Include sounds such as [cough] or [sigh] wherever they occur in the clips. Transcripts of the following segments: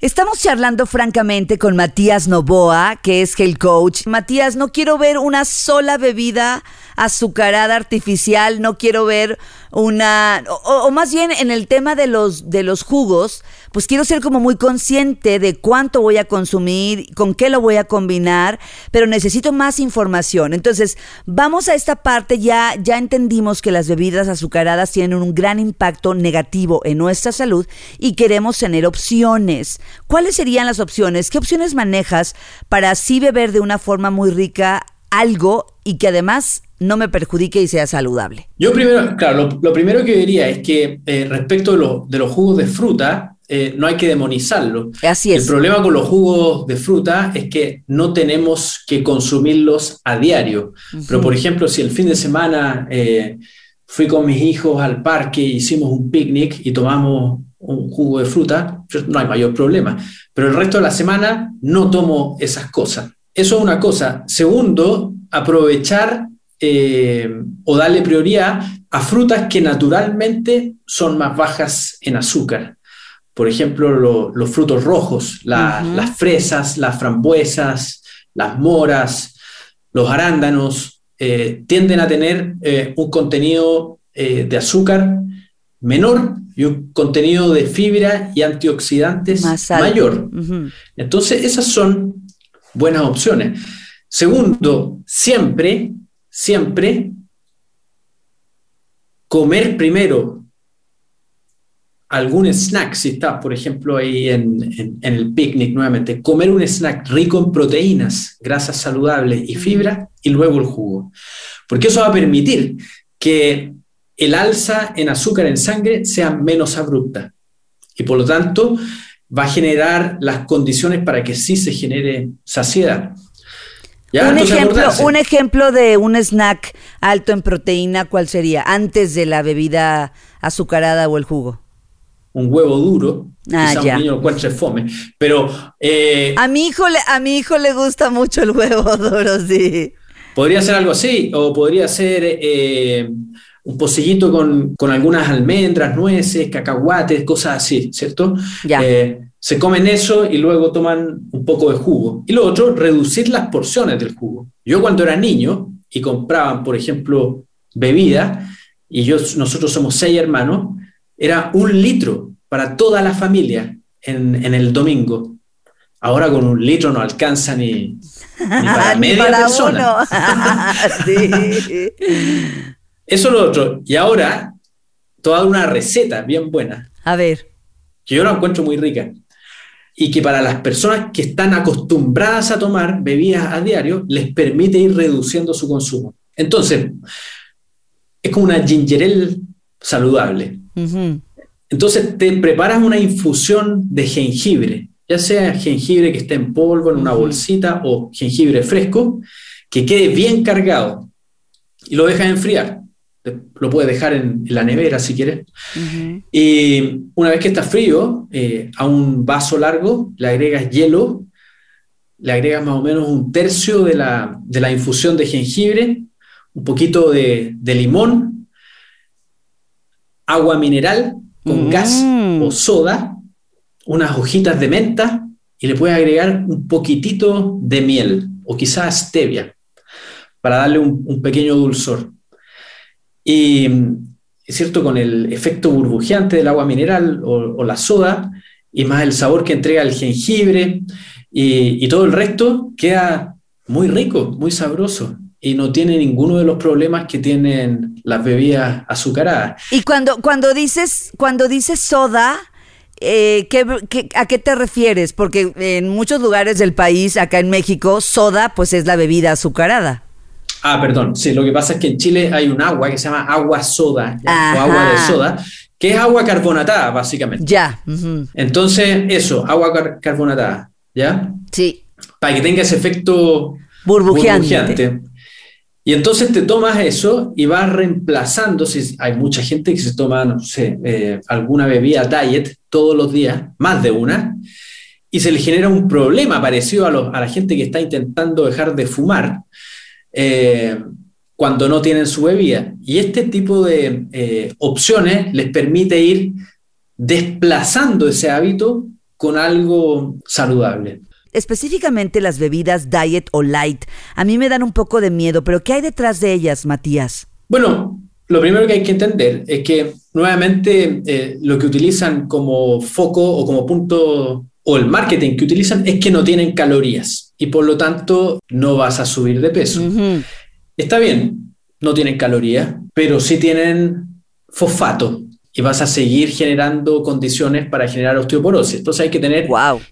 Estamos charlando francamente con Matías Novoa, que es el coach. Matías, no quiero ver una sola bebida azucarada artificial, no quiero ver una, o, más bien en el tema de los, de los jugos, pues quiero ser como muy consciente de cuánto voy a consumir, con qué lo voy a combinar, pero necesito más información. Entonces, vamos a esta parte, ya, ya entendimos que las bebidas azucaradas tienen un gran impacto negativo en nuestra salud y queremos tener opciones. ¿Cuáles serían las opciones? ¿Qué opciones manejas para así beber de una forma muy rica algo y que además no me perjudique y sea saludable? Yo primero, claro, lo, primero que diría es que eh, respecto de, los jugos de fruta, eh, no hay que demonizarlo. Así es. El problema con los jugos de fruta es que no tenemos que consumirlos a diario. Pero, por ejemplo, si el fin de semana eh, fui con mis hijos al parque, hicimos un picnic y tomamos un jugo de fruta, no hay mayor problema. Pero el resto de la semana no tomo esas cosas. Eso es una cosa. Segundo, aprovechar eh, o darle prioridad a frutas que naturalmente son más bajas en azúcar. Por ejemplo, los frutos rojos, las fresas, las frambuesas, las moras, los arándanos, eh, tienden a tener eh, un contenido de azúcar menor y un contenido de fibra y antioxidantes mayor. Entonces, esas son buenas opciones. Segundo, siempre, siempre comer primero algún snack, si estás, por ejemplo, ahí en, el picnic nuevamente, comer un snack rico en proteínas, grasas saludables y fibra, y luego el jugo. Porque eso va a permitir que el alza en azúcar en sangre sea menos abrupta. Y por lo tanto, va a generar las condiciones para que sí se genere saciedad. Un, ejemplo, un ejemplo de un snack alto en proteína, ¿cuál sería? Antes de la bebida azucarada o el jugo. Un huevo duro, ah, quizá un niño lo encuentre fome, pero... Eh, a, mi hijo le, a mi hijo le gusta mucho el huevo [laughs] duro, sí. Podría ser algo así, o podría ser eh, un pocillito con, algunas almendras, nueces, cacahuates, cosas así, ¿cierto? Eh, se comen eso y luego toman un poco de jugo. Y lo otro, reducir las porciones del jugo. Yo cuando era niño y compraban, por ejemplo, bebida, y yo, nosotros somos seis hermanos, era un litro para toda la familia en, el domingo. Ahora con un litro no alcanza ni, para [laughs] media persona. [laughs] sí. [laughs] Eso es lo otro. Y ahora, toda una receta bien buena. A ver. Que yo la encuentro muy rica. Y que para las personas que están acostumbradas a tomar bebidas a diario, les permite ir reduciendo su consumo. Entonces, es como una ginger ale saludable. Entonces, te preparas una infusión de jengibre, ya sea jengibre que esté en polvo, en una bolsita, o jengibre fresco, que quede bien cargado y lo dejas enfriar lo puedes dejar en, la nevera si quieres. Y una vez que está frío, eh, a un vaso largo le agregas hielo, le agregas más o menos un tercio de la, infusión de jengibre, un poquito de, limón, agua mineral con mm. gas o soda, unas hojitas de menta y le puedes agregar un poquitito de miel o quizás stevia para darle un pequeño dulzor. Y es cierto, con el efecto burbujeante del agua mineral o, la soda, y más el sabor que entrega el jengibre y, todo el resto, queda muy rico, muy sabroso y no tiene ninguno de los problemas que tienen las bebidas azucaradas. Y cuando, cuando, dices, cuando dices soda, eh, a qué te refieres? Porque en muchos lugares del país, acá en México, soda pues es la bebida azucarada. Ah, perdón. Sí, lo que pasa es que en Chile hay un agua que se llama agua soda o agua de soda, que es agua carbonatada, básicamente. Ya. Entonces, eso, agua carbonatada, ¿ya? Sí. Para que tenga ese efecto burbujeante. Y entonces te tomas eso y vas reemplazando, si hay mucha gente que se toma, no sé, eh, alguna bebida diet todos los días, más de una, y se le genera un problema parecido a, a la gente que está intentando dejar de fumar, eh, cuando no tienen su bebida. Y este tipo de eh, opciones les permite ir desplazando ese hábito con algo saludable. Específicamente las bebidas diet o light, a mí me dan un poco de miedo, pero ¿qué hay detrás de ellas, Matías? Bueno, lo primero que hay que entender es que nuevamente eh, lo que utilizan como foco o como punto o el marketing que utilizan es que no tienen calorías y por lo tanto no vas a subir de peso. Está bien, no tienen calorías, pero sí tienen fosfato y vas a seguir generando condiciones para generar osteoporosis. Entonces hay que tener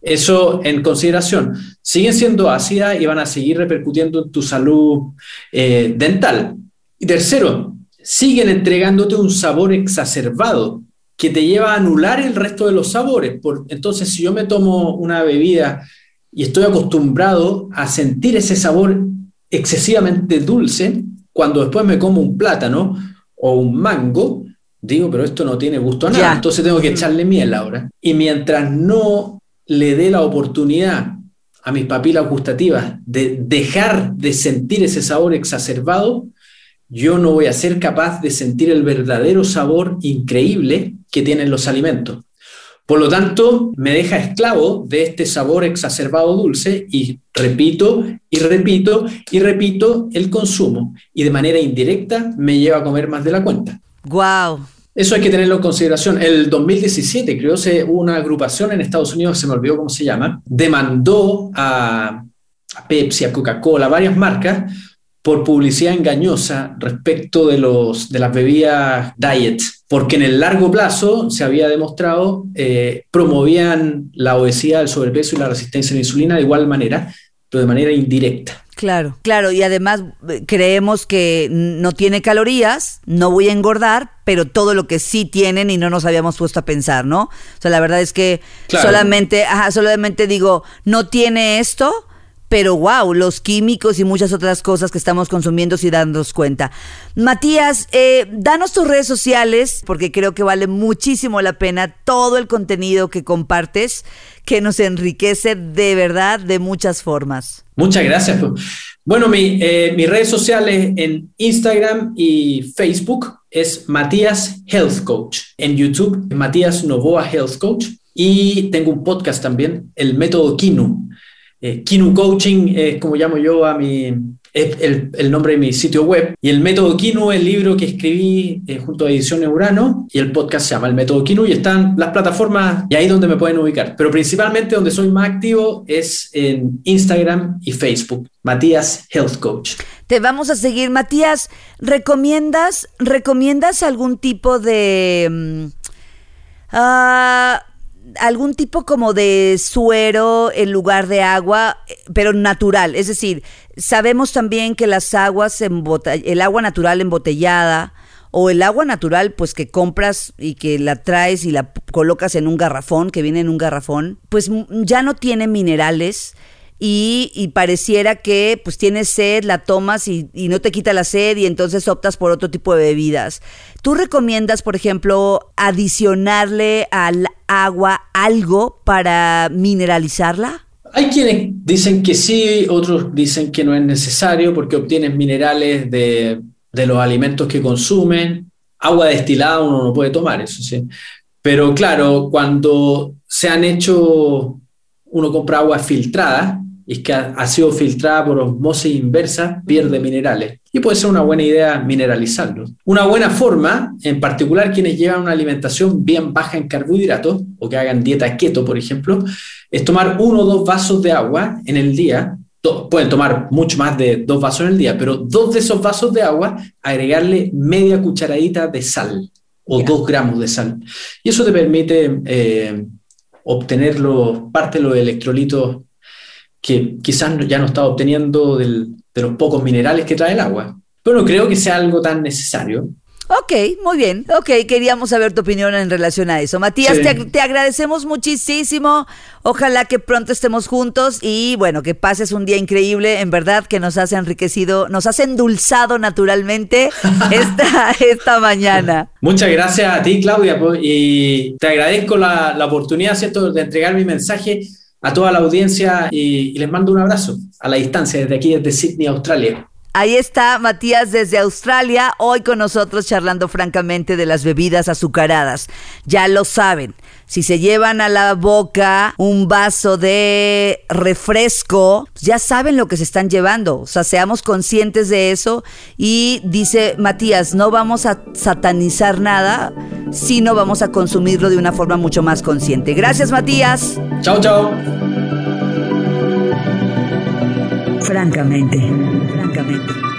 eso en consideración. Siguen siendo ácidas y van a seguir repercutiendo en tu salud eh, dental. Y tercero, siguen entregándote un sabor exacerbado que te lleva a anular el resto de los sabores. Por, entonces, si yo me tomo una bebida y estoy acostumbrado a sentir ese sabor excesivamente dulce, cuando después me como un plátano o un mango, digo, pero esto no tiene gusto a nada, entonces tengo que echarle miel ahora. Y mientras no le dé la oportunidad a mis papilas gustativas de dejar de sentir ese sabor exacerbado, yo no voy a ser capaz de sentir el verdadero sabor increíble que tienen los alimentos. Por lo tanto, me deja esclavo de este sabor exacerbado dulce y repito y repito y repito el consumo y de manera indirecta me lleva a comer más de la cuenta. Wow. Eso hay que tenerlo en consideración. El 2017, creo que una agrupación en Estados Unidos, se me olvidó cómo se llama, demandó a, a Pepsi, a Coca-Cola, varias marcas, por publicidad engañosa respecto de, los, de las bebidas diet, porque en el largo plazo se había demostrado eh, promovían la obesidad, el sobrepeso y la resistencia a la insulina de igual manera, pero de manera indirecta. Claro, claro, y además eh, creemos que no tiene calorías, no voy a engordar, pero todo lo que sí tienen y no nos habíamos puesto a pensar, ¿no? O sea, la verdad es que solamente, ajá, solamente digo, no tiene esto, pero wow, los químicos y muchas otras cosas que estamos consumiendo sin darnos cuenta. Matías, eh, danos tus redes sociales, porque creo que vale muchísimo la pena todo el contenido que compartes, que nos enriquece de verdad de muchas formas. Muchas gracias. Bueno, mi, eh, mis redes sociales en Instagram y Facebook es Matías Health Coach. En YouTube, Matías Novoa Health Coach. Y tengo un podcast también, el método Kinu eh, Kinu Coaching es como llamo yo a mi, el, nombre de mi sitio web. Y el método Kinu es el libro que escribí eh, junto a Ediciones Urano y el podcast se llama El método Kinu y están las plataformas y ahí donde me pueden ubicar. Pero principalmente donde soy más activo es en Instagram y Facebook. Matías Health Coach. Te vamos a seguir, Matías. ¿Recomiendas, recomiendas algún tipo de... Uh, algún tipo como de suero en lugar de agua, pero natural. Es decir, sabemos también que las aguas, el agua natural embotellada o el agua natural, pues que compras y que la traes y la colocas en un garrafón, que viene en un garrafón, pues ya no tiene minerales y, pareciera que pues tienes sed, la tomas y, y, no te quita la sed y entonces optas por otro tipo de bebidas. ¿Tú recomiendas, por ejemplo, adicionarle al agua algo para mineralizarla? Hay quienes dicen que sí, otros dicen que no es necesario porque obtienes minerales de, de los alimentos que consumen. Agua destilada uno no puede tomar, eso sí. Pero claro, cuando se han hecho, uno compra agua filtrada, es que ha, sido filtrada por osmosis inversa, pierde minerales. Y puede ser una buena idea mineralizarlo. Una buena forma, en particular quienes llevan una alimentación bien baja en carbohidratos o que hagan dieta keto, por ejemplo, es tomar uno o dos vasos de agua en el día. Pueden tomar mucho más de dos vasos en el día, pero dos de esos vasos de agua, agregarle media cucharadita de sal o dos gramos de sal. Y eso te permite eh, obtener parte de los electrolitos que quizás ya no está obteniendo de los pocos minerales que trae el agua. Pero no creo que sea algo tan necesario. Ok, muy bien. Ok, queríamos saber tu opinión en relación a eso. Matías, te, agradecemos muchísimo. Ojalá que pronto estemos juntos y bueno, que pases un día increíble. En verdad que nos has enriquecido, nos has endulzado naturalmente [laughs] esta, esta mañana. Muchas gracias a ti, Claudia, y te agradezco la, la oportunidad ¿cierto? de entregar mi mensaje a toda la audiencia y, les mando un abrazo a la distancia desde aquí, desde Sydney, Australia. Ahí está Matías desde Australia, hoy con nosotros charlando francamente de las bebidas azucaradas. Ya lo saben, si se llevan a la boca un vaso de refresco, ya saben lo que se están llevando. O sea, seamos conscientes de eso. Y dice Matías, no vamos a satanizar nada, sino vamos a consumirlo de una forma mucho más consciente. Gracias, Matías. Chao, chao. Francamente, francamente.